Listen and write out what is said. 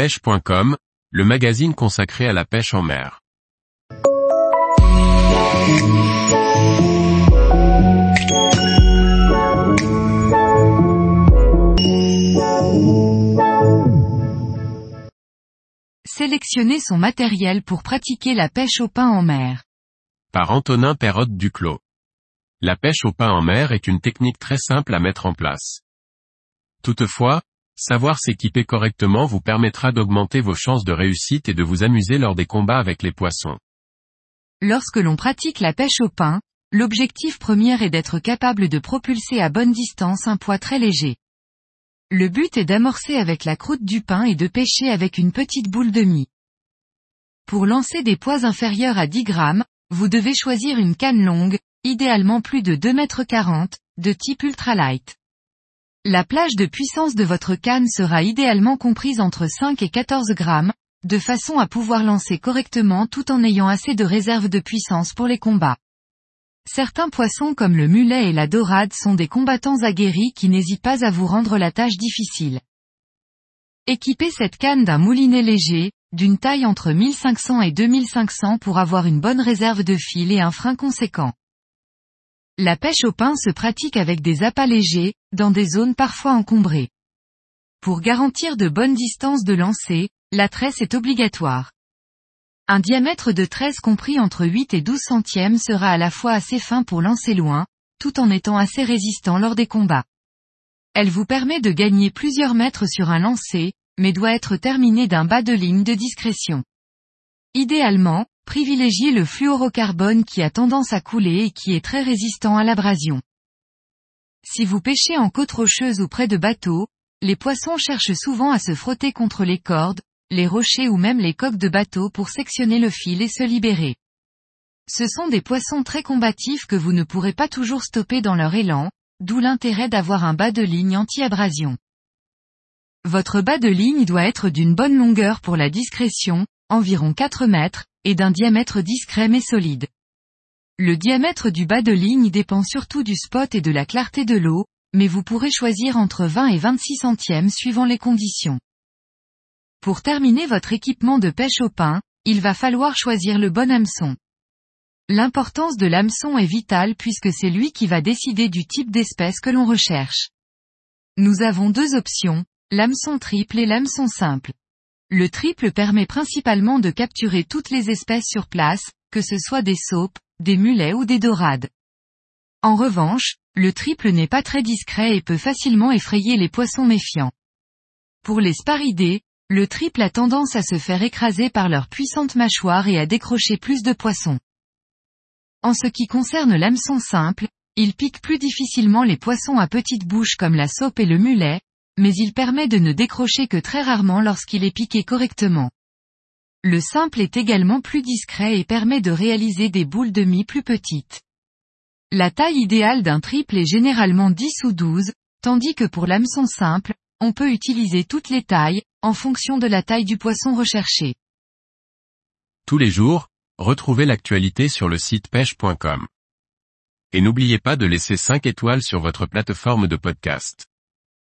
pêche.com, le magazine consacré à la pêche en mer. Sélectionner son matériel pour pratiquer la pêche au pain en mer. Par Antonin Perrotte Duclos. La pêche au pain en mer est une technique très simple à mettre en place. Toutefois, savoir s'équiper correctement vous permettra d'augmenter vos chances de réussite et de vous amuser lors des combats avec les poissons. Lorsque l'on pratique la pêche au pain, l'objectif premier est d'être capable de propulser à bonne distance un poids très léger. Le but est d'amorcer avec la croûte du pain et de pêcher avec une petite boule de mie. Pour lancer des poids inférieurs à 10 grammes, vous devez choisir une canne longue, idéalement plus de 2 mètres 40, de type ultralight. La plage de puissance de votre canne sera idéalement comprise entre 5 et 14 grammes, de façon à pouvoir lancer correctement tout en ayant assez de réserve de puissance pour les combats. Certains poissons comme le mulet et la dorade sont des combattants aguerris qui n'hésitent pas à vous rendre la tâche difficile. Équipez cette canne d'un moulinet léger, d'une taille entre 1500 et 2500 pour avoir une bonne réserve de fil et un frein conséquent. La pêche au pain se pratique avec des appâts légers, dans des zones parfois encombrées. Pour garantir de bonnes distances de lancer, la tresse est obligatoire. Un diamètre de tresse compris entre 8 et 12 centièmes sera à la fois assez fin pour lancer loin, tout en étant assez résistant lors des combats. Elle vous permet de gagner plusieurs mètres sur un lancer, mais doit être terminée d'un bas de ligne de discrétion. Idéalement, privilégiez le fluorocarbone qui a tendance à couler et qui est très résistant à l'abrasion. Si vous pêchez en côte rocheuse ou près de bateaux, les poissons cherchent souvent à se frotter contre les cordes, les rochers ou même les coques de bateau pour sectionner le fil et se libérer. Ce sont des poissons très combatifs que vous ne pourrez pas toujours stopper dans leur élan, d'où l'intérêt d'avoir un bas de ligne anti-abrasion. Votre bas de ligne doit être d'une bonne longueur pour la discrétion, environ 4 mètres, et d'un diamètre discret mais solide. Le diamètre du bas de ligne dépend surtout du spot et de la clarté de l'eau, mais vous pourrez choisir entre 20 et 26 centièmes suivant les conditions. Pour terminer votre équipement de pêche au pain, il va falloir choisir le bon hameçon. L'importance de l'hameçon est vitale puisque c'est lui qui va décider du type d'espèce que l'on recherche. Nous avons deux options, l'hameçon triple et l'hameçon simple. Le triple permet principalement de capturer toutes les espèces sur place, que ce soit des saupes, des mulets ou des dorades. En revanche, le triple n'est pas très discret et peut facilement effrayer les poissons méfiants. Pour les sparidés, le triple a tendance à se faire écraser par leur puissante mâchoire et à décrocher plus de poissons. En ce qui concerne l'hameçon simple, il pique plus difficilement les poissons à petite bouche comme la saupe et le mulet, mais il permet de ne décrocher que très rarement lorsqu'il est piqué correctement. Le simple est également plus discret et permet de réaliser des boules de mie plus petites. La taille idéale d'un triple est généralement 10 ou 12, tandis que pour l'hameçon simple, on peut utiliser toutes les tailles, en fonction de la taille du poisson recherché. Tous les jours, retrouvez l'actualité sur le site pêche.com. Et n'oubliez pas de laisser 5 étoiles sur votre plateforme de podcast.